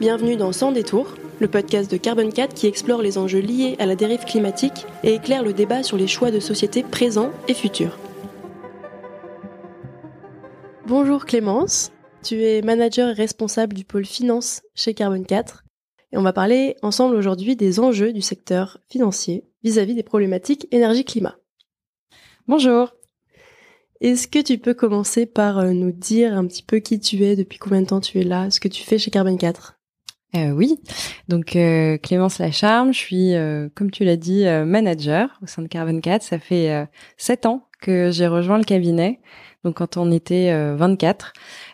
Bienvenue dans Sans détour, le podcast de Carbon 4 qui explore les enjeux liés à la dérive climatique et éclaire le débat sur les choix de société présents et futurs. Bonjour Clémence, tu es manager et responsable du pôle finance chez Carbon 4 et on va parler ensemble aujourd'hui des enjeux du secteur financier vis-à-vis des problématiques énergie-climat. Bonjour. Est-ce que tu peux commencer par euh, nous dire un petit peu qui tu es, depuis combien de temps tu es là, ce que tu fais chez Carbon 4 euh, oui, donc euh, Clémence Lacharme, je suis, euh, comme tu l'as dit, manager au sein de Carbon 4. Ça fait sept ans que j'ai rejoint le cabinet, donc quand on était 24.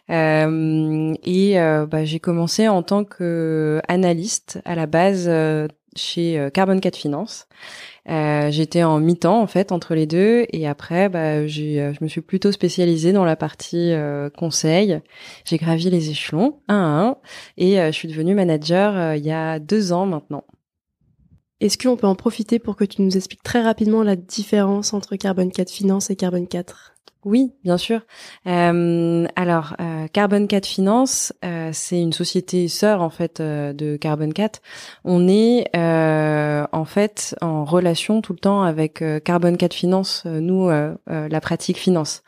et bah, j'ai commencé en tant que analyste à la base chez Carbon 4 Finance. Euh, j'étais en mi-temps en fait entre les deux et après bah, euh, je me suis plutôt spécialisée dans la partie euh, conseil. J'ai gravi les échelons un à un et je suis devenue manager il y a deux ans maintenant. Est-ce qu'on peut en profiter pour que tu nous expliques très rapidement la différence entre Carbon 4 Finance et Carbon 4 oui, bien sûr. Euh, alors, euh, Carbon 4 Finance, euh, c'est une société sœur en fait euh, de Carbon 4. On est euh, en fait en relation tout le temps avec Carbon 4 Finance, nous la pratique finance.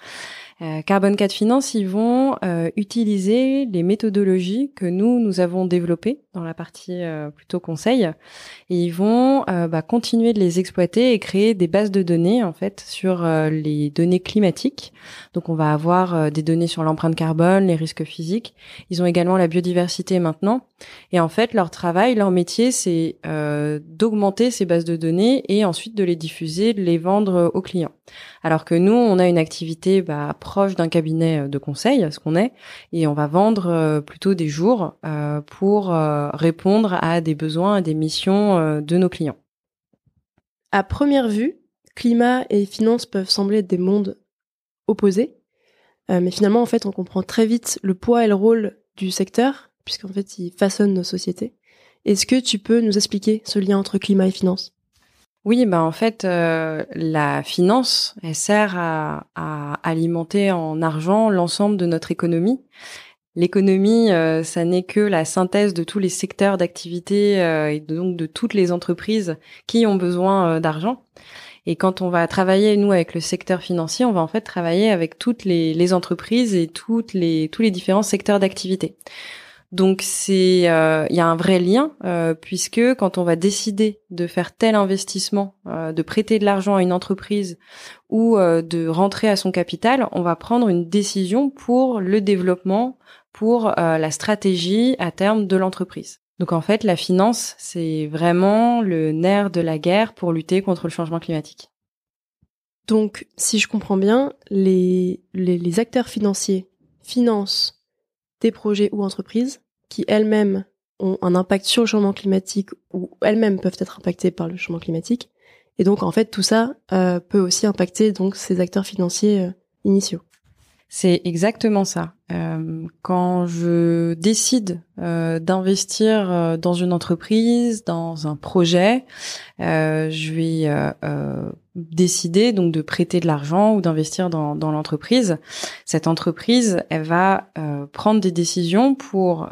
Euh, Carbon 4 Finance, ils vont euh, utiliser les méthodologies que nous, nous avons développées dans la partie euh, plutôt conseil, et ils vont bah, continuer de les exploiter et créer des bases de données en fait sur les données climatiques. Donc on va avoir des données sur l'empreinte carbone, les risques physiques. Ils ont également la biodiversité maintenant. Et en fait, leur travail, leur métier, c'est d'augmenter ces bases de données et ensuite de les diffuser, de les vendre aux clients. Alors que nous, on a une activité bah, proche d'un cabinet euh, de conseil, ce qu'on est, et on va vendre euh, plutôt des jours euh, pour répondre à des besoins et des missions de nos clients. À première vue, climat et finance peuvent sembler des mondes opposés, mais finalement, en fait, on comprend très vite le poids et le rôle du secteur, puisqu'en fait, il façonne nos sociétés. Est-ce que tu peux nous expliquer ce lien entre climat et finance? Oui, ben en fait, euh, la finance, elle sert à, alimenter en argent l'ensemble de notre économie. L'économie, euh, ça n'est que la synthèse de tous les secteurs d'activité euh, et donc de toutes les entreprises qui ont besoin d'argent. Et quand on va travailler nous avec le secteur financier, on va en fait travailler avec toutes les, entreprises et les tous les différents secteurs d'activité. Donc c'est euh, il y a un vrai lien euh, puisque quand on va décider de faire tel investissement, euh, de prêter de l'argent à une entreprise ou de rentrer à son capital, on va prendre une décision pour le développement, pour la stratégie à terme de l'entreprise. Donc en fait, la finance, c'est vraiment le nerf de la guerre pour lutter contre le changement climatique. Donc, si je comprends bien, les, les, les acteurs financiers financent des projets ou entreprises qui elles-mêmes ont un impact sur le changement climatique ou elles-mêmes peuvent être impactées par le changement climatique. Et donc en fait tout ça euh, peut aussi impacter donc ces acteurs financiers euh, initiaux. C'est exactement ça. Euh, quand je décide euh, d'investir euh, dans une entreprise, dans un projet, je vais décider donc de prêter de l'argent ou d'investir dans, dans l'entreprise. Cette entreprise, elle va prendre des décisions pour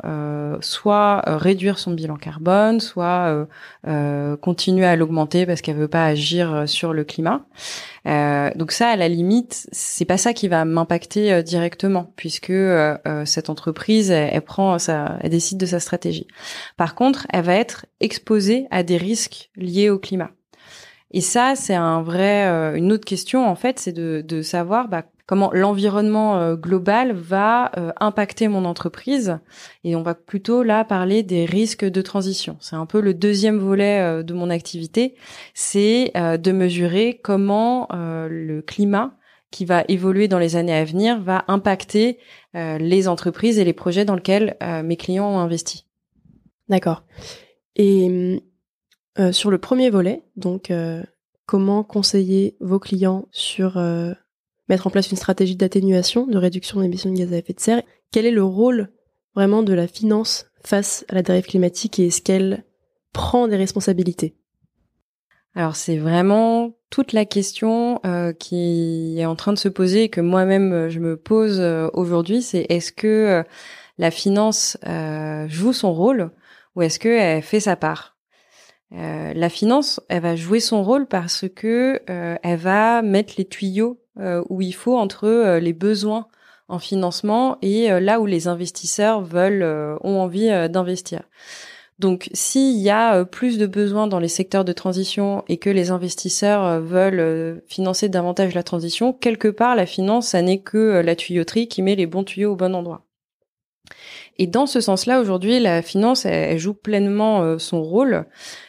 soit réduire son bilan carbone, soit continuer à l'augmenter parce qu'elle veut pas agir sur le climat. donc ça, à la limite, c'est pas ça qui va m'impacter directement, puisque euh, euh, cette entreprise, elle, prend ça, elle décide de sa stratégie. Par contre, elle va être exposée à des risques liés au climat. Et ça, c'est un vrai, euh, une autre question en fait, c'est de, de savoir bah, comment l'environnement global va impacter mon entreprise. Et on va plutôt là parler des risques de transition. C'est un peu le deuxième volet de mon activité, c'est de mesurer comment le climat qui va évoluer dans les années à venir va impacter euh, les entreprises et les projets dans lesquels euh, mes clients ont investi. D'accord. Et euh, sur le premier volet, donc comment conseiller vos clients sur mettre en place une stratégie d'atténuation, de réduction d'émissions de gaz à effet de serre, quel est le rôle vraiment de la finance face à la dérive climatique et est-ce qu'elle prend des responsabilités? Alors c'est vraiment toute la question euh, qui est en train de se poser et que moi-même euh, je me pose euh, aujourd'hui, c'est est-ce que la finance joue son rôle ou est-ce qu'elle fait sa part? La finance, elle va jouer son rôle parce que elle va mettre les tuyaux où il faut entre les besoins en financement et là où les investisseurs veulent ont envie d'investir. Donc, s'il y a euh, plus de besoins dans les secteurs de transition et que les investisseurs euh, veulent euh, financer davantage la transition, quelque part, la finance, ça n'est que la tuyauterie qui met les bons tuyaux au bon endroit. Et dans ce sens-là, aujourd'hui, la finance, elle, joue pleinement son rôle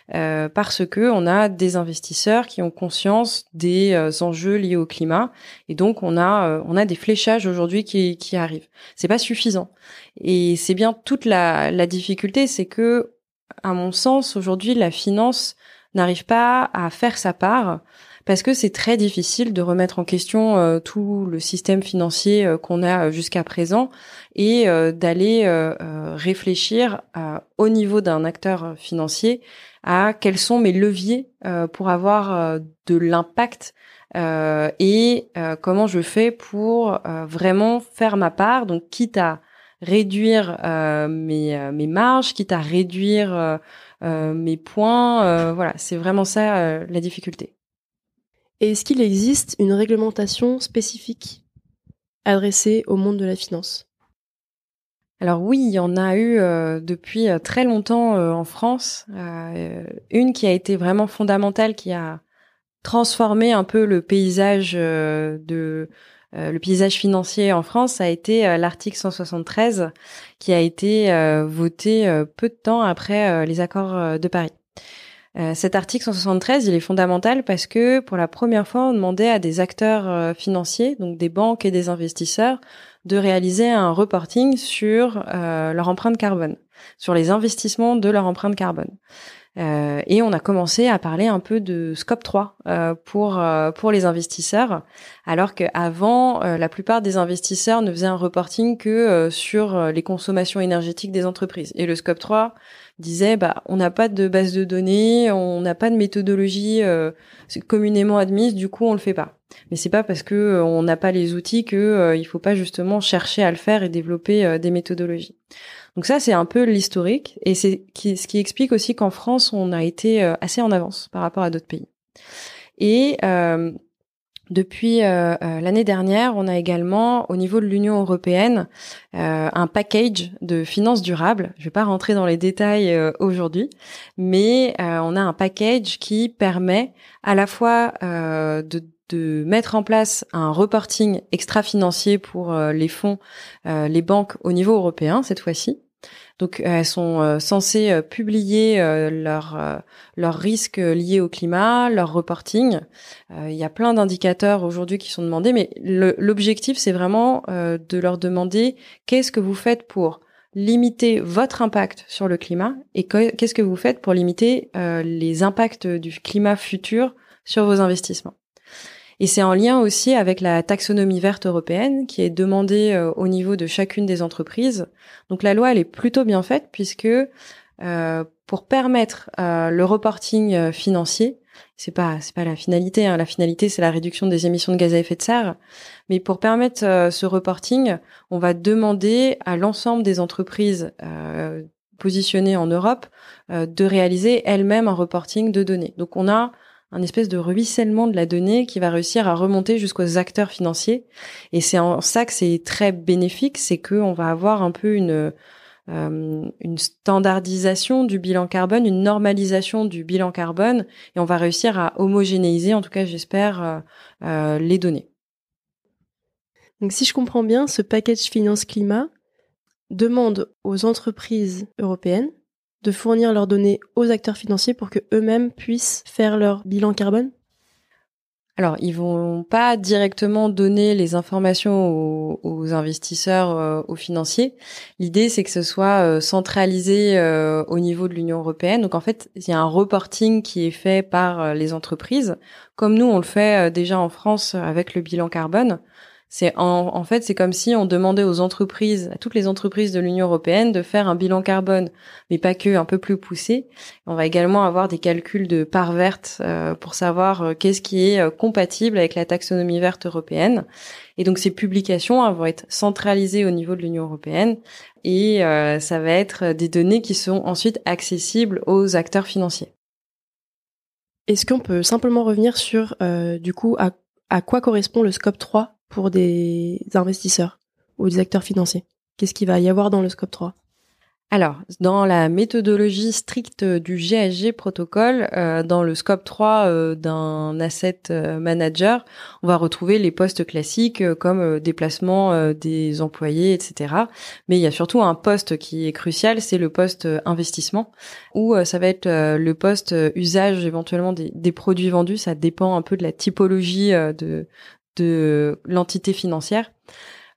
parce que on a des investisseurs qui ont conscience des enjeux liés au climat, et donc on a on a des fléchages aujourd'hui qui qui arrivent. C'est pas suffisant, et c'est bien toute la la difficulté, c'est que à mon sens, aujourd'hui, la finance n'arrive pas à faire sa part parce que c'est très difficile de remettre en question euh, tout le système financier euh, qu'on a euh, jusqu'à présent et d'aller réfléchir au niveau d'un acteur financier à quels sont mes leviers pour avoir de l'impact et comment je fais pour vraiment faire ma part, donc quitte à réduire euh, mes, euh, mes marges, quitte à réduire euh, mes points. voilà, c'est vraiment ça la difficulté. Et est-ce qu'il existe une réglementation spécifique adressée au monde de la finance? Alors oui, il y en a eu depuis très longtemps en France. une qui a été vraiment fondamentale, qui a transformé un peu le paysage de le paysage financier en France, a été euh, l'article 173 qui a été euh, voté peu de temps après les accords de Paris. cet article 173, il est fondamental parce que pour la première fois, on demandait à des acteurs financiers, donc des banques et des investisseurs, de réaliser un reporting sur leur empreinte carbone, sur les investissements de leur empreinte carbone. Euh, et on a commencé à parler un peu de scope 3 euh, pour euh, pour les investisseurs, alors qu'avant la plupart des investisseurs ne faisaient un reporting que sur les consommations énergétiques des entreprises. Et le scope 3 disait bah on n'a pas de base de données, on n'a pas de méthodologie communément admise, du coup on le fait pas. Mais c'est pas parce que on n'a pas les outils que il faut pas justement chercher à le faire et développer des méthodologies. Donc ça, c'est un peu l'historique, et c'est ce qui explique aussi qu'en France, on a été euh, assez en avance par rapport à d'autres pays. Et euh, depuis euh, l'année dernière, on a également, au niveau de l'Union européenne, un package de finances durables. Je ne vais pas rentrer dans les détails aujourd'hui, mais on a un package qui permet à la fois de mettre en place un reporting extra-financier pour euh, les fonds, euh, les banques au niveau européen cette fois-ci. Donc euh, elles sont censées publier leurs leurs risques liés au climat, leur reporting. Il y a plein d'indicateurs aujourd'hui qui sont demandés, mais l'objectif c'est vraiment de leur demander qu'est-ce que vous faites pour limiter votre impact sur le climat et qu'est-ce que vous faites pour limiter les impacts du climat futur sur vos investissements. Et c'est en lien aussi avec la taxonomie verte européenne qui est demandée euh, au niveau de chacune des entreprises. Donc la loi, elle est plutôt bien faite puisque euh, pour permettre euh, le reporting financier, c'est pas c'est pas la finalité. Hein. La finalité, c'est la réduction des émissions de gaz à effet de serre. Mais pour permettre ce reporting, on va demander à l'ensemble des entreprises positionnées en Europe de réaliser elles-mêmes un reporting de données. Donc on a un espèce de ruissellement de la donnée qui va réussir à remonter jusqu'aux acteurs financiers. Et c'est en ça que c'est très bénéfique, c'est qu'on va avoir un peu une euh, une standardisation du bilan carbone, une normalisation du bilan carbone, et on va réussir à homogénéiser, en tout cas j'espère, euh, euh, les données. Donc si je comprends bien, ce package finance-climat demande aux entreprises européennes de fournir leurs données aux acteurs financiers pour que eux-mêmes puissent faire leur bilan carbone? Alors, ils vont pas directement donner les informations aux, investisseurs, euh, aux financiers. L'idée, c'est que ce soit euh, centralisé euh, au niveau de l'Union européenne. Donc, en fait, il y a un reporting qui est fait par les entreprises, comme nous, on le fait déjà en France avec le bilan carbone. C'est en, fait, c'est comme si on demandait aux entreprises, à toutes les entreprises de l'Union européenne, de faire un bilan carbone, mais pas que, un peu plus poussé. On va également avoir des calculs de part verte euh, pour savoir euh, qu'est-ce qui est euh, compatible avec la taxonomie verte européenne. Et donc ces publications vont être centralisées au niveau de l'Union européenne et ça va être des données qui sont ensuite accessibles aux acteurs financiers. Est-ce qu'on peut simplement revenir sur, du coup, à quoi correspond le scope 3 pour des investisseurs ou des acteurs financiers Qu'est-ce qu'il va y avoir dans le scope 3 alors, dans la méthodologie stricte du GHG protocole, euh, dans le scope 3 euh, d'un asset euh, manager, on va retrouver les postes classiques comme déplacement des employés, etc. Mais il y a surtout un poste qui est crucial, c'est le poste investissement, où ça va être le poste usage éventuellement des, des, produits vendus. Ça dépend un peu de la typologie de, de l'entité financière.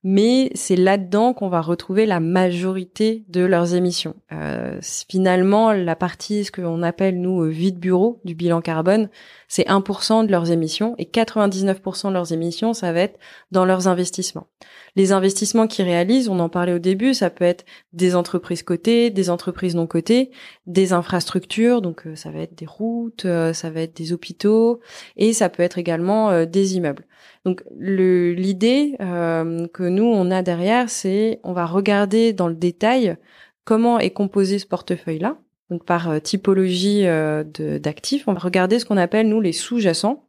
Mais c'est là-dedans qu'on va retrouver la majorité de leurs émissions. Euh, finalement, la partie, ce qu'on appelle nous euh, vide bureau du bilan carbone, c'est 1% de leurs émissions et 99% de leurs émissions, ça va être dans leurs investissements. Les investissements qu'ils réalisent, on en parlait au début, ça peut être des entreprises cotées, des entreprises non cotées, des infrastructures, donc euh, ça va être des routes, ça va être des hôpitaux et ça peut être également des immeubles. Donc l'idée euh, que nous on a derrière, c'est on va regarder dans le détail comment est composé ce portefeuille-là. Donc par euh, typologie euh, d'actifs, on va regarder ce qu'on appelle nous les sous-jacents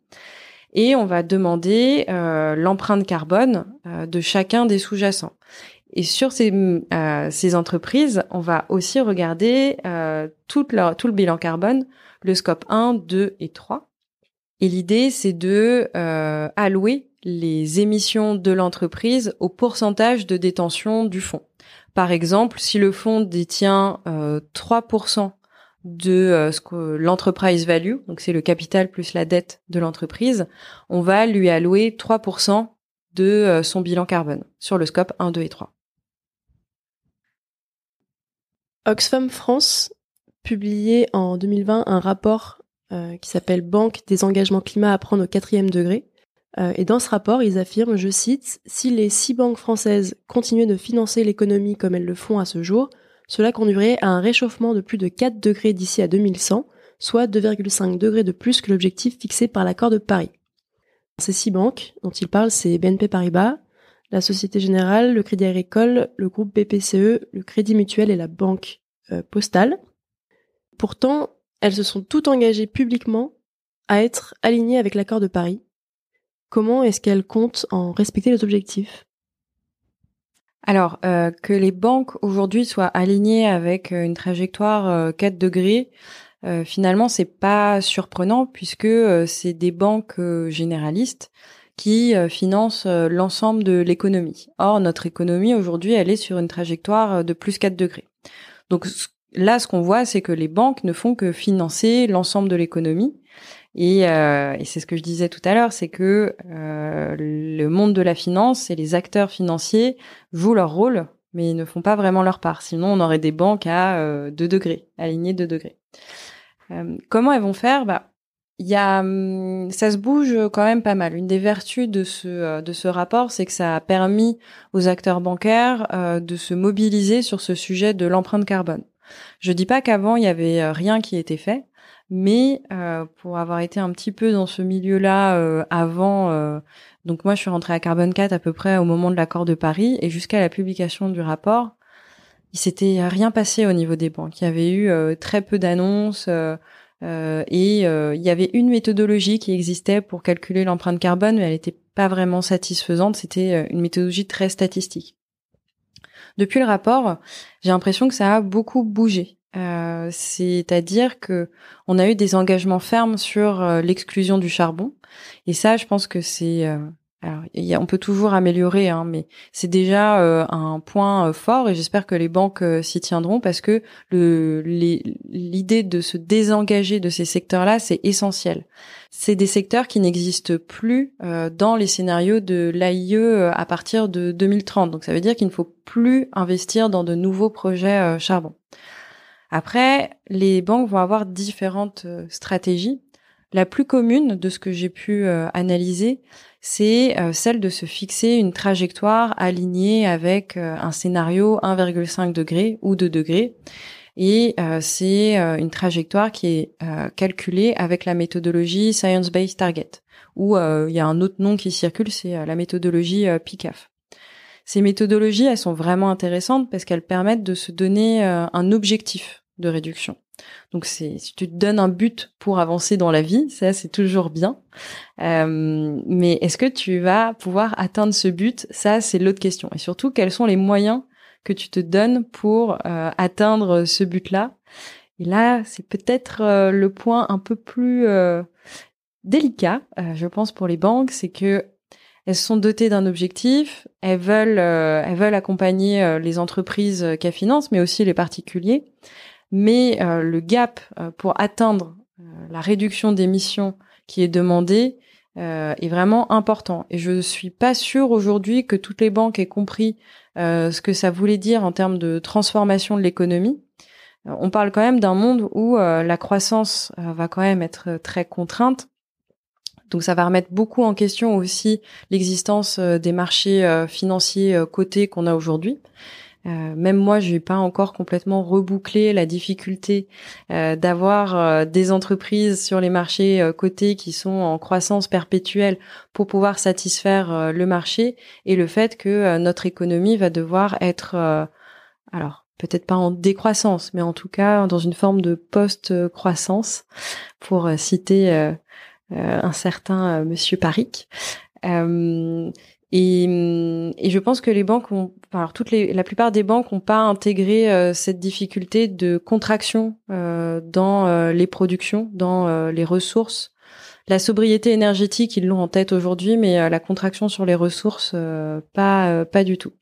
et on va demander l'empreinte carbone de chacun des sous-jacents. Et sur ces, ces entreprises, on va aussi regarder tout le bilan carbone, le scope 1, 2 et 3. Et l'idée, c'est de euh, allouer les émissions de l'entreprise au pourcentage de détention du fonds. Par exemple, si le fonds détient euh, 3% de euh, ce que l'entreprise value, donc c'est le capital plus la dette de l'entreprise, on va lui allouer 3% de euh, son bilan carbone sur le scope 1, 2 et 3. Oxfam France publiait en 2020 un rapport euh, qui s'appelle Banque des engagements climat à prendre au quatrième degré. Euh, et dans ce rapport, ils affirment, je cite, Si les six banques françaises continuaient de financer l'économie comme elles le font à ce jour, cela conduirait à un réchauffement de plus de 4 degrés d'ici à 2100, soit 2,5 degrés de plus que l'objectif fixé par l'accord de Paris. Ces six banques dont ils parlent, c'est BNP Paribas, la Société Générale, le Crédit Agricole, le groupe BPCE, le Crédit Mutuel et la Banque euh, Postale. Pourtant, elles se sont toutes engagées publiquement à être alignées avec l'accord de Paris. Comment est-ce qu'elles comptent en respecter les objectifs? Alors, euh, que les banques aujourd'hui soient alignées avec euh, une trajectoire 4 euh, degrés, finalement, c'est pas surprenant puisque c'est des banques généralistes qui financent l'ensemble de l'économie. Or, notre économie aujourd'hui, elle est sur une trajectoire de plus 4 degrés. Donc, là, ce qu'on voit, c'est que les banques ne font que financer l'ensemble de l'économie. Et, euh, c'est ce que je disais tout à l'heure, c'est que euh, le monde de la finance et les acteurs financiers jouent leur rôle, mais ils ne font pas vraiment leur part. Sinon, on aurait des banques à euh, 2 degrés, alignées 2 degrés. Euh, comment elles vont faire? Bah, il y a, hum, ça se bouge quand même pas mal. Une des vertus de ce de ce rapport, c'est que ça a permis aux acteurs bancaires de se mobiliser sur ce sujet de l'empreinte carbone. Je dis pas qu'avant il y avait euh, rien qui était fait, mais euh, pour avoir été un petit peu dans ce milieu-là euh, avant, donc moi je suis rentrée à Carbon 4 à peu près au moment de l'accord de Paris et jusqu'à la publication du rapport, il s'était rien passé au niveau des banques. Il y avait eu très peu d'annonces. et il y avait une méthodologie qui existait pour calculer l'empreinte carbone, mais elle n'était pas vraiment satisfaisante. C'était une méthodologie très statistique. Depuis le rapport, j'ai l'impression que ça a beaucoup bougé. Euh, c'est-à-dire que on a eu des engagements fermes sur euh, l'exclusion du charbon, et ça, je pense que c'est alors, on peut toujours améliorer, hein, mais c'est déjà euh, un point euh, fort et j'espère que les banques euh, s'y tiendront parce que l'idée de se désengager de ces secteurs-là, c'est essentiel. C'est des secteurs qui n'existent plus dans les scénarios de l'AIE à partir de 2030. Donc ça veut dire qu'il ne faut plus investir dans de nouveaux projets charbon. Après, les banques vont avoir différentes stratégies la plus commune de ce que j'ai pu analyser, c'est celle de se fixer une trajectoire alignée avec un scénario 1,5 degré ou 2 degrés. Et c'est une trajectoire qui est calculée avec la méthodologie Science-Based Target, ou il y a un autre nom qui circule, c'est la méthodologie PICAF. Ces méthodologies, elles sont vraiment intéressantes parce qu'elles permettent de se donner euh, un objectif de réduction. Donc c'est si tu te donnes un but pour avancer dans la vie, ça c'est toujours bien. Euh, mais est-ce que tu vas pouvoir atteindre ce but? Ça c'est l'autre question. Et surtout, quels sont les moyens que tu te donnes pour euh, atteindre ce but-là? Et là, c'est peut-être le point un peu plus délicat, je pense pour les banques, c'est que elles sont dotées d'un objectif, elles veulent, euh, elles veulent accompagner euh, les entreprises euh, qu'elles financent, mais aussi les particuliers. Mais le gap pour atteindre la réduction d'émissions qui est demandée est vraiment important. Et je suis pas sûre aujourd'hui que toutes les banques aient compris ce que ça voulait dire en termes de transformation de l'économie. On parle quand même d'un monde où la croissance va quand même être très contrainte donc ça va remettre beaucoup en question aussi l'existence euh, des marchés euh, financiers euh, cotés qu'on a aujourd'hui. Même moi, je n'ai pas encore complètement rebouclé la difficulté d'avoir des entreprises sur les marchés cotés qui sont en croissance perpétuelle pour pouvoir satisfaire le marché et le fait que notre économie va devoir être, alors peut-être pas en décroissance, mais en tout cas dans une forme de post-croissance, pour citer euh, un certain euh, Monsieur Paric. Euh, et, et, je pense que les banques ont, alors toutes les, la plupart des banques n'ont pas intégré cette difficulté de contraction dans les productions, dans les ressources. La sobriété énergétique, ils l'ont en tête aujourd'hui, mais la contraction sur les ressources, pas pas du tout.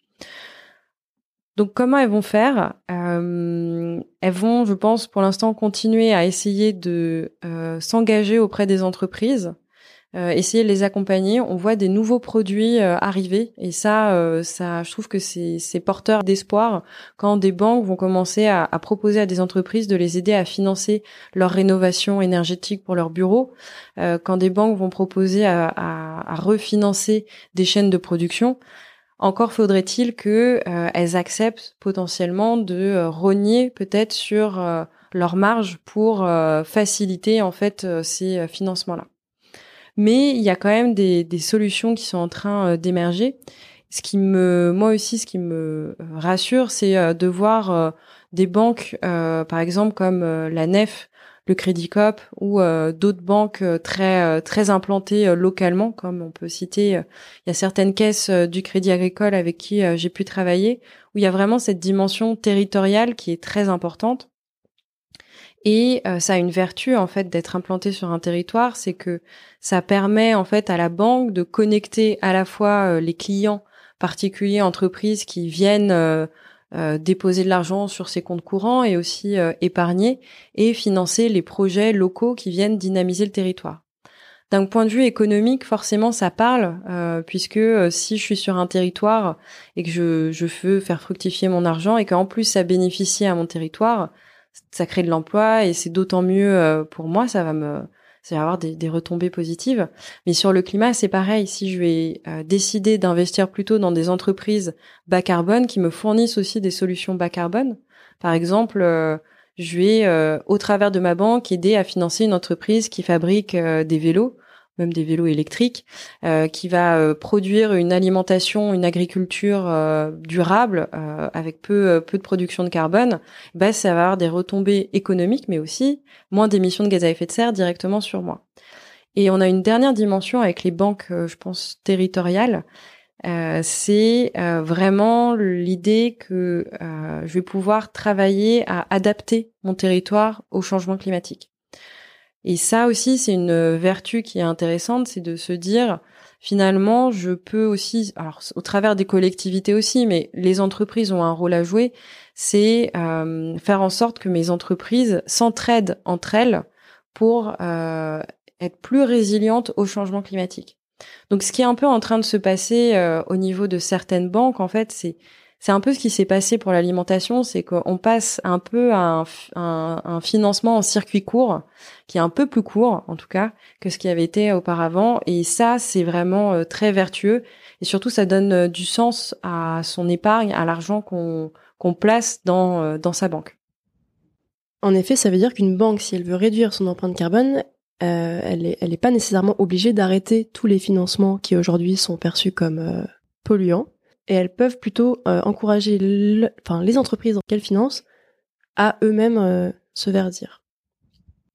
Donc comment elles vont faire? Euh, Elles vont, je pense, pour l'instant continuer à essayer de euh, s'engager auprès des entreprises, euh, essayer de les accompagner. On voit des nouveaux produits arriver et ça, ça, je trouve que c'est porteur d'espoir quand des banques vont commencer à, proposer à des entreprises de les aider à financer leur rénovation énergétique pour leurs bureaux, quand des banques vont proposer à, refinancer des chaînes de production. Encore faudrait-il que euh, elles acceptent potentiellement de euh, rogner peut-être sur euh, leur marge pour faciliter en fait ces financements-là. Mais il y a quand même des, des solutions qui sont en train d'émerger. Ce qui me, moi aussi, ce qui me rassure, c'est de voir des banques, par exemple comme la Nef, le Crédit Coop ou euh, d'autres banques euh, très euh, très implantées localement, comme on peut citer, il y a certaines caisses du Crédit Agricole avec qui j'ai pu travailler, où il y a vraiment cette dimension territoriale qui est très importante. Et ça a une vertu en fait d'être implanté sur un territoire, c'est que ça permet en fait à la banque de connecter à la fois les clients particuliers, entreprises qui viennent euh, déposer de l'argent sur ses comptes courants et aussi euh, épargner et financer les projets locaux qui viennent dynamiser le territoire. D'un point de vue économique, forcément, ça parle, euh, puisque si je suis sur un territoire et que je, je veux faire fructifier mon argent et qu'en plus ça bénéficie à mon territoire, ça crée de l'emploi et c'est d'autant mieux pour moi, ça va me, c'est avoir des, retombées positives. Mais sur le climat, c'est pareil. Si je vais euh, décider d'investir plutôt dans des entreprises bas carbone qui me fournissent aussi des solutions bas carbone, par exemple, euh, je vais, euh, au travers de ma banque, aider à financer une entreprise qui fabrique des vélos même des vélos électriques, euh, qui va euh, produire une alimentation, une agriculture euh, durable avec peu peu de production de carbone, bah ça va avoir des retombées économiques, mais aussi moins d'émissions de gaz à effet de serre directement sur moi. Et on a une dernière dimension avec les banques, je pense territoriales, c'est vraiment l'idée que je vais pouvoir travailler à adapter mon territoire au changement climatique. Et ça aussi, c'est une vertu qui est intéressante, c'est de se dire, finalement, je peux aussi, alors au travers des collectivités aussi, mais les entreprises ont un rôle à jouer, c'est euh, faire en sorte que mes entreprises s'entraident entre elles pour euh, être plus résilientes au changement climatique. Donc, ce qui est un peu en train de se passer euh, au niveau de certaines banques, en fait, c'est c'est un peu ce qui s'est passé pour l'alimentation, c'est qu'on passe un peu à un, financement en circuit court, qui est un peu plus court, en tout cas, que ce qui avait été auparavant. Et ça, c'est vraiment euh, très vertueux. Et surtout, ça donne euh, du sens à son épargne, à l'argent qu'on place dans, euh, dans sa banque. En effet, ça veut dire qu'une banque, si elle veut réduire son empreinte carbone, elle n'est pas nécessairement obligée d'arrêter tous les financements qui aujourd'hui sont perçus comme polluants et elles peuvent plutôt euh, encourager les entreprises qu'elles financent à eux-mêmes euh, se verdir.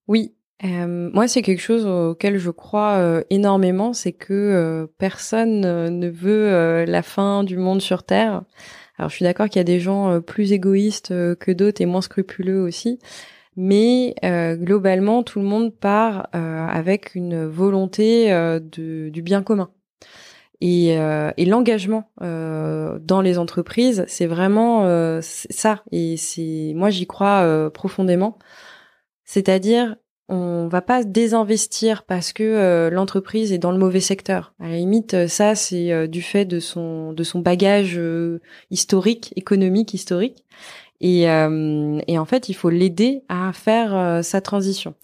Oui, euh, moi c'est quelque chose auquel je crois énormément, c'est que personne ne veut la fin du monde sur Terre. Alors je suis d'accord qu'il y a des gens plus égoïstes que d'autres et moins scrupuleux aussi, mais globalement tout le monde part avec une volonté du bien commun. Et, euh, et l'engagement euh, dans les entreprises, c'est vraiment euh, ça. Et c'est moi j'y crois euh, profondément. C'est-à-dire, on va pas désinvestir parce que euh, l'entreprise est dans le mauvais secteur. À la limite, ça c'est du fait de son de son bagage historique, économique historique. Et, et en fait, il faut l'aider à faire sa transition.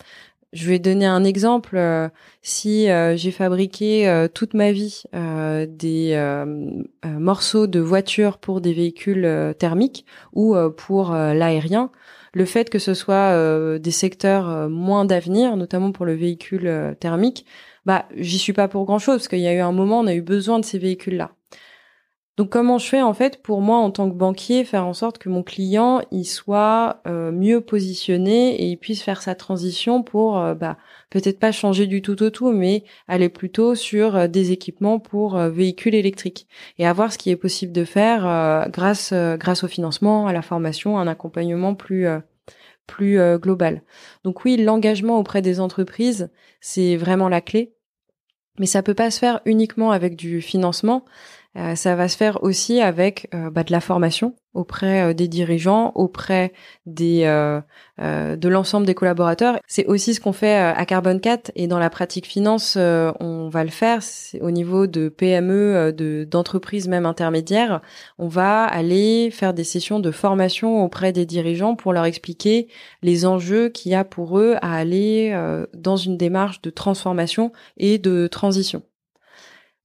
Je vais donner un exemple. Euh, si euh, j'ai fabriqué euh, toute ma vie des morceaux de voiture pour des véhicules thermiques ou pour l'aérien, le fait que ce soit des secteurs moins d'avenir, notamment pour le véhicule thermique, bah j'y suis pas pour grand chose parce qu'il y a eu un moment on a eu besoin de ces véhicules-là. Donc comment je fais en fait pour moi en tant que banquier faire en sorte que mon client il soit euh, mieux positionné et il puisse faire sa transition pour euh, bah, peut-être pas changer du tout au tout mais aller plutôt sur euh, des équipements pour véhicules électriques et avoir ce qui est possible de faire grâce grâce au financement, à la formation, un accompagnement plus plus global. Donc oui, l'engagement auprès des entreprises, c'est vraiment la clé. Mais ça peut pas se faire uniquement avec du financement. Euh, ça va se faire aussi avec euh, bah, de la formation auprès euh, des dirigeants, auprès des de l'ensemble des collaborateurs. C'est aussi ce qu'on fait à Carbon 4 et dans la pratique finance, on va le faire au niveau de PME, de d'entreprises même intermédiaires. On va aller faire des sessions de formation auprès des dirigeants pour leur expliquer les enjeux qu'il y a pour eux à aller dans une démarche de transformation et de transition.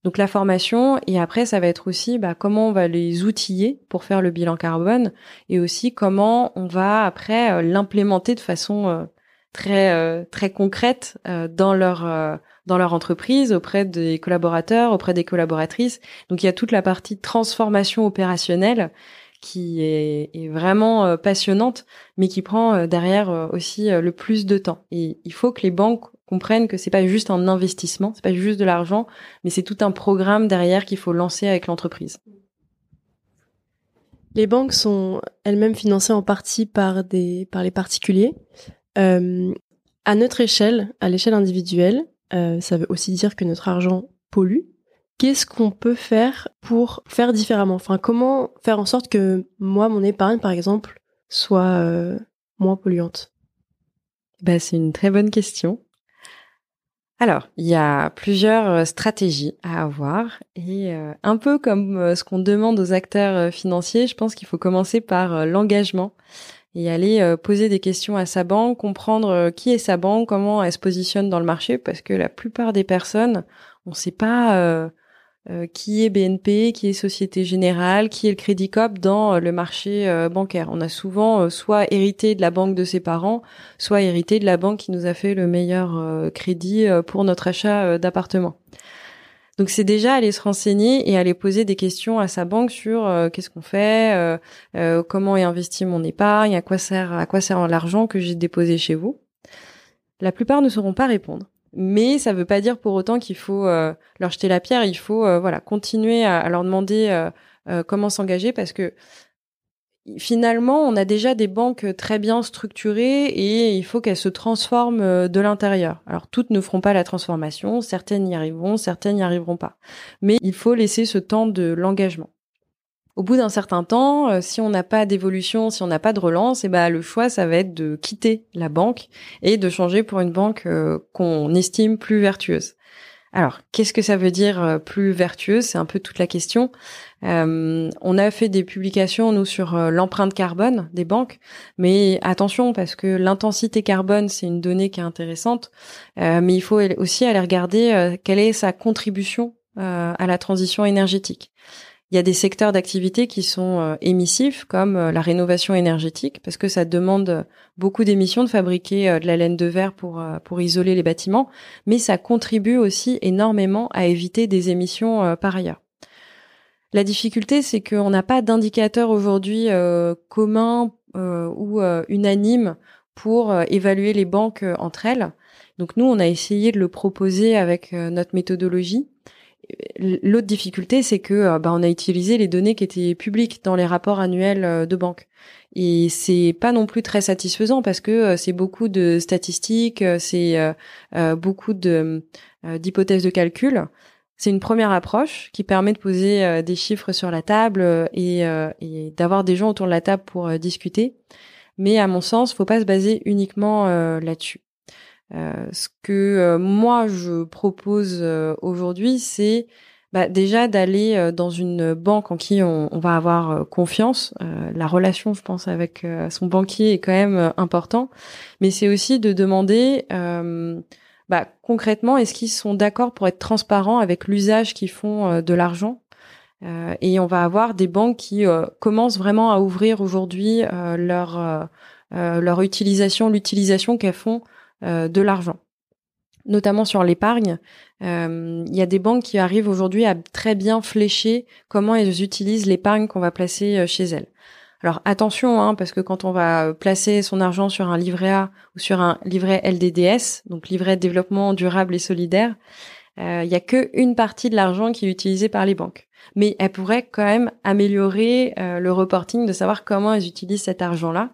Donc la formation et après ça va être aussi bah, comment on va les outiller pour faire le bilan carbone et aussi comment on va après euh, l'implémenter de façon euh, très euh, très concrète dans leur dans leur entreprise auprès des collaborateurs, auprès des collaboratrices. Donc il y a toute la partie transformation opérationnelle qui est, est vraiment passionnante, mais qui prend derrière aussi le plus de temps. Et il faut que les banques comprennent que c'est pas juste un investissement, c'est pas juste de l'argent, mais c'est tout un programme derrière qu'il faut lancer avec l'entreprise. Les banques sont elles-mêmes financées en partie par des par les particuliers. Euh, à notre échelle, à l'échelle individuelle, euh, ça veut aussi dire que notre argent pollue. Qu'est-ce qu'on peut faire pour faire différemment? Enfin, comment faire en sorte que moi, mon épargne, par exemple, soit euh, moins polluante? Bah, c'est une très bonne question. Alors, il y a plusieurs euh, stratégies à avoir et euh, un peu comme euh, ce qu'on demande aux acteurs financiers, je pense qu'il faut commencer par l'engagement et aller poser des questions à sa banque, comprendre qui est sa banque, comment elle se positionne dans le marché, parce que la plupart des personnes, on ne sait pas euh, qui est BNP, qui est Société Générale, qui est le Crédit Coop dans euh, le marché euh, bancaire. On a souvent soit hérité de la banque de ses parents, soit hérité de la banque qui nous a fait le meilleur crédit pour notre achat d'appartement. Donc c'est déjà aller se renseigner et aller poser des questions à sa banque sur qu'est-ce qu'on fait, comment est investi mon épargne, à quoi sert à quoi sert l'argent que j'ai déposé chez vous. La plupart ne sauront pas répondre mais ça ne veut pas dire pour autant qu'il faut euh, leur jeter la pierre. Il faut euh, voilà continuer à, leur demander euh, comment s'engager parce que finalement on a déjà des banques très bien structurées et il faut qu'elles se transforment de l'intérieur. Alors toutes ne feront pas la transformation, certaines y arriveront, certaines n'y arriveront pas. Mais il faut laisser ce temps de l'engagement. Au bout d'un certain temps, euh, si on n'a pas d'évolution, si on n'a pas de relance, et eh ben le choix ça va être de quitter la banque et de changer pour une banque euh, qu'on estime plus vertueuse. Alors, qu'est-ce que ça veut dire plus vertueux C'est un peu toute la question. Euh, on a fait des publications nous sur l'empreinte carbone des banques, mais attention parce que l'intensité carbone c'est une donnée qui est intéressante, mais il faut aussi aller regarder quelle est sa contribution à la transition énergétique. Il y a des secteurs d'activité qui sont euh, émissifs, comme euh, la rénovation énergétique, parce que ça demande beaucoup d'émissions de fabriquer euh, de la laine de verre pour pour isoler les bâtiments, mais ça contribue aussi énormément à éviter des émissions par ailleurs. La difficulté, c'est qu'on n'a pas d'indicateur aujourd'hui commun ou unanime pour évaluer les banques entre elles. Donc nous, on a essayé de le proposer avec notre méthodologie l'autre difficulté, c'est que euh, bah, on a utilisé les données qui étaient publiques dans les rapports annuels euh, de banque. Et c'est pas non plus très satisfaisant parce que euh, c'est beaucoup de statistiques, c'est beaucoup d'hypothèses de calcul. C'est une première approche qui permet de poser des chiffres sur la table et, et d'avoir des gens autour de la table pour discuter. Mais à mon sens, faut pas se baser uniquement là-dessus. Euh, ce que euh, moi je propose euh, aujourd'hui, c'est bah, déjà d'aller dans une banque en qui on, on va avoir confiance. la relation, je pense, avec son banquier est quand même important, mais c'est aussi de demander bah, concrètement, est-ce qu'ils sont d'accord pour être transparents avec l'usage qu'ils font de l'argent? Et on va avoir des banques qui commencent vraiment à ouvrir aujourd'hui leur leur utilisation, l'utilisation qu'elles font euh, de l'argent notamment sur l'épargne. Euh, il y a des banques qui arrivent aujourd'hui à très bien flécher comment elles utilisent l'épargne qu'on va placer euh, chez elles. Alors attention, hein, parce que quand on va placer son argent sur un livret A ou sur un livret LDDS, donc livret développement durable et solidaire, il y a que une partie de l'argent qui est utilisée par les banques mais elle pourrait quand même améliorer euh, le reporting de savoir comment elles utilisent cet argent-là.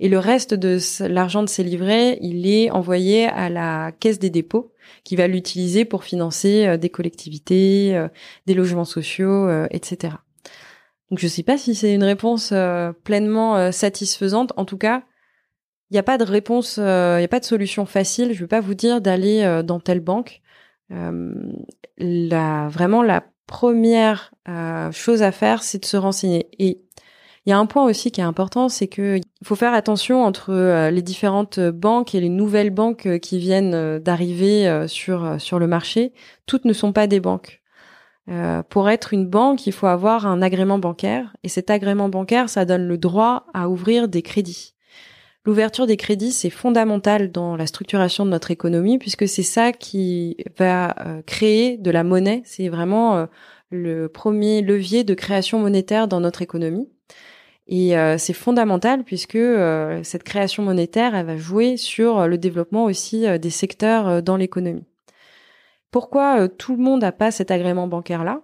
Et le reste de l'argent de ces livrets, il est envoyé à la caisse des dépôts qui va l'utiliser pour financer euh, des collectivités, euh, des logements sociaux, etc. Donc je ne sais pas si c'est une réponse pleinement satisfaisante. En tout cas, il n'y a pas de réponse, il n'y a pas de solution facile. Je ne vais pas vous dire d'aller dans telle banque. La, vraiment la première euh, chose à faire, c'est de se renseigner. Et il y a un point aussi qui est important, c'est que faut faire attention entre euh, les différentes banques et les nouvelles banques euh, qui viennent d'arriver sur sur le marché. Toutes ne sont pas des banques. pour être une banque, il faut avoir un agrément bancaire, et cet agrément bancaire, ça donne le droit à ouvrir des crédits. L'ouverture des crédits, c'est fondamental dans la structuration de notre économie puisque c'est ça qui va euh, créer de la monnaie. C'est vraiment euh, le premier levier de création monétaire dans notre économie. Et euh, c'est fondamental puisque cette création monétaire, elle va jouer sur le développement aussi des secteurs dans l'économie. Pourquoi tout le monde n'a pas cet agrément bancaire-là?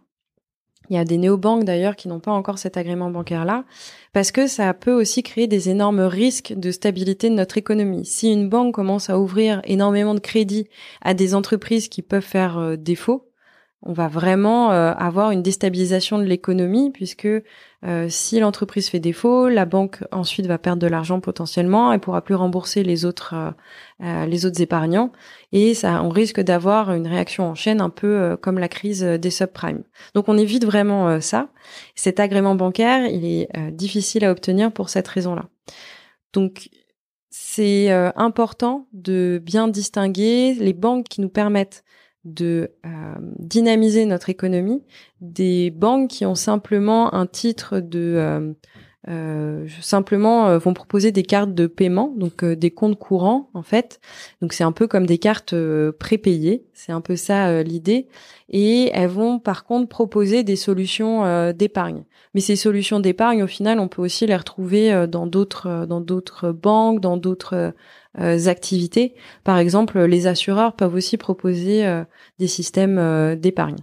Il y a des néobanques d'ailleurs qui n'ont pas encore cet agrément bancaire-là, parce que ça peut aussi créer des énormes risques de stabilité de notre économie. Si une banque commence à ouvrir énormément de crédits à des entreprises qui peuvent faire euh, défaut, on va vraiment euh, avoir une déstabilisation de l'économie puisque euh, si l'entreprise fait défaut, la banque ensuite va perdre de l'argent potentiellement et pourra plus rembourser les autres euh, les autres épargnants et ça on risque d'avoir une réaction en chaîne un peu comme la crise des subprimes. Donc on évite vraiment ça. Cet agrément bancaire, il est difficile à obtenir pour cette raison-là. Donc c'est important de bien distinguer les banques qui nous permettent de euh, dynamiser notre économie, des banques qui ont simplement un titre de euh, euh, simplement vont proposer des cartes de paiement, donc des comptes courants en fait. Donc c'est un peu comme des cartes prépayées, c'est un peu ça l'idée. Et elles vont par contre proposer des solutions d'épargne. Mais ces solutions d'épargne, au final, on peut aussi les retrouver dans d'autres dans d'autres banques, dans d'autres euh, activités. Par exemple, les assureurs peuvent aussi proposer euh, des systèmes euh, d'épargne.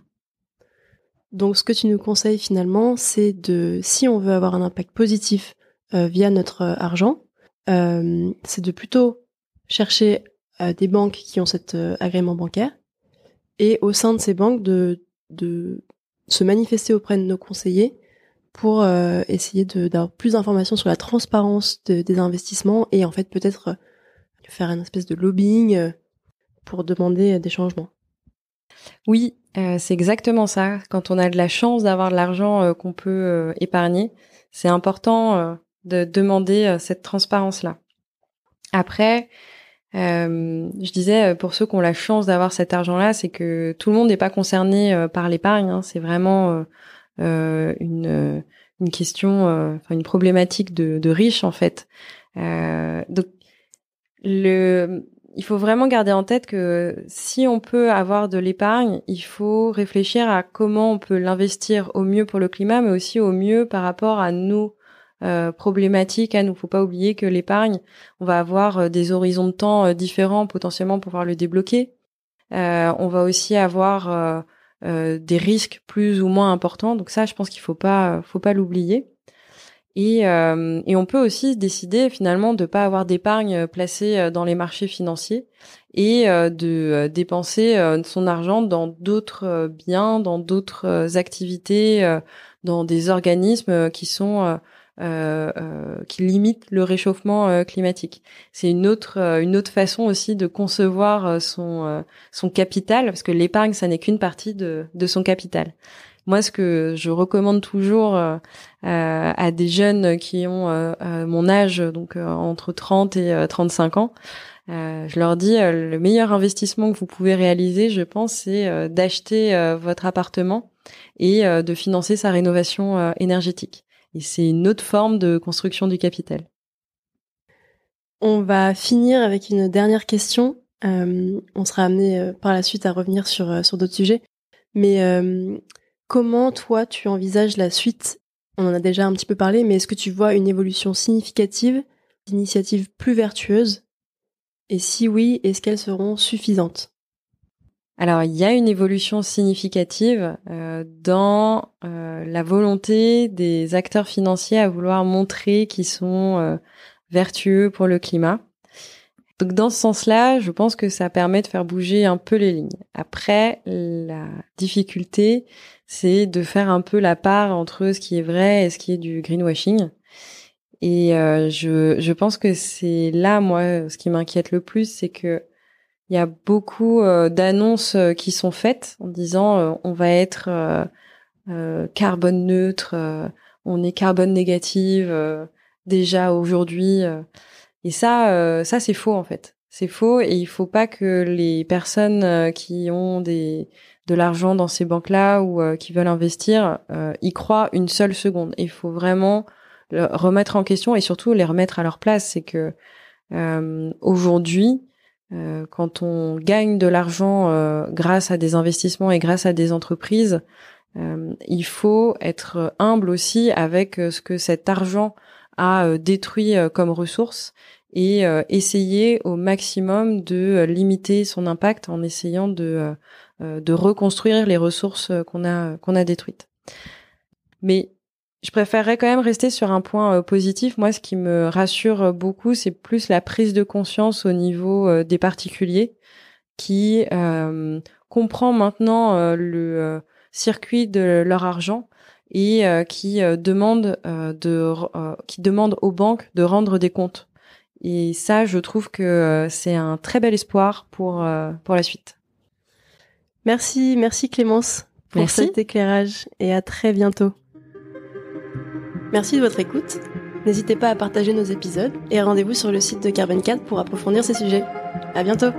Donc, ce que tu nous conseilles finalement, c'est de, si on veut avoir un impact positif via notre argent, c'est de plutôt chercher des banques qui ont cet agrément bancaire et au sein de ces banques de, de se manifester auprès de nos conseillers pour essayer d'avoir plus d'informations sur la transparence des investissements et en fait peut-être faire un espèce de lobbying euh, pour demander des changements. Oui, c'est exactement ça. Quand on a de la chance d'avoir de l'argent qu'on peut épargner, c'est important de demander cette transparence-là. Après, euh, je disais euh, pour ceux qui ont la chance d'avoir cet argent-là, c'est que tout le monde n'est pas concerné euh, par l'épargne. Hein. C'est vraiment euh, une, une question, une problématique de, de riches en fait. donc le, il faut vraiment garder en tête que si on peut avoir de l'épargne, il faut réfléchir à comment on peut l'investir au mieux pour le climat, mais aussi au mieux par rapport à nos euh, problématique à nous. Faut pas oublier que l'épargne, on va avoir euh, des horizons de temps euh, différents potentiellement pour pouvoir le débloquer. on va aussi avoir des risques plus ou moins importants. Donc ça, je pense qu'il faut pas, faut pas l'oublier. Et, et on peut aussi décider finalement de pas avoir d'épargne placée dans les marchés financiers et de dépenser son argent dans d'autres biens, dans d'autres activités, dans des organismes qui sont euh, euh, qui limite le réchauffement euh, climatique. C'est une autre une autre façon aussi de concevoir son son capital parce que l'épargne ça n'est qu'une partie de de son capital. Moi, ce que je recommande toujours à des jeunes qui ont mon âge, donc entre 30 et 35 ans, je leur dis le meilleur investissement que vous pouvez réaliser, je pense, c'est d'acheter votre appartement et de financer sa rénovation énergétique. Et c'est une autre forme de construction du capital. On va finir avec une dernière question. Euh, on sera amené euh, par la suite à revenir sur, euh, sur d'autres sujets. Mais comment toi tu envisages la suite? On en a déjà un petit peu parlé, mais est-ce que tu vois une évolution significative, d'initiatives plus vertueuses? Et si oui, est-ce qu'elles seront suffisantes? Alors, il y a une évolution significative euh, dans euh, la volonté des acteurs financiers à vouloir montrer qu'ils sont euh, vertueux pour le climat. Donc, dans ce sens-là, je pense que ça permet de faire bouger un peu les lignes. Après, la difficulté, c'est de faire un peu la part entre ce qui est vrai et ce qui est du greenwashing. Et je, je pense que c'est là, moi, ce qui m'inquiète le plus, c'est que il y a beaucoup euh, d'annonces euh, qui sont faites en disant euh, on va être carbone neutre, on est carbone négative déjà aujourd'hui. Et ça, ça c'est faux en fait. C'est faux et il faut pas que les personnes qui ont des de l'argent dans ces banques-là ou qui veulent investir y croient une seule seconde. Il faut vraiment le remettre en question et surtout les remettre à leur place. C'est que aujourd'hui, euh, quand on gagne de l'argent euh, grâce à des investissements et grâce à des entreprises, euh, il faut être humble aussi avec ce que cet argent a détruit comme ressources et essayer au maximum de limiter son impact en essayant de de reconstruire les ressources qu'on a qu'on a détruites. Mais je préférerais quand même rester sur un point euh, positif. Moi, ce qui me rassure euh, beaucoup, c'est plus la prise de conscience au niveau euh, des particuliers qui euh, comprend maintenant le circuit de leur argent et qui demande de qui demande aux banques de rendre des comptes. Et ça, je trouve que c'est un très bel espoir pour pour la suite. Merci, merci Clémence pour cet éclairage et à très bientôt. Merci de votre écoute. N'hésitez pas à partager nos épisodes et rendez-vous sur le site de Carbon 4 pour approfondir ces sujets. À bientôt!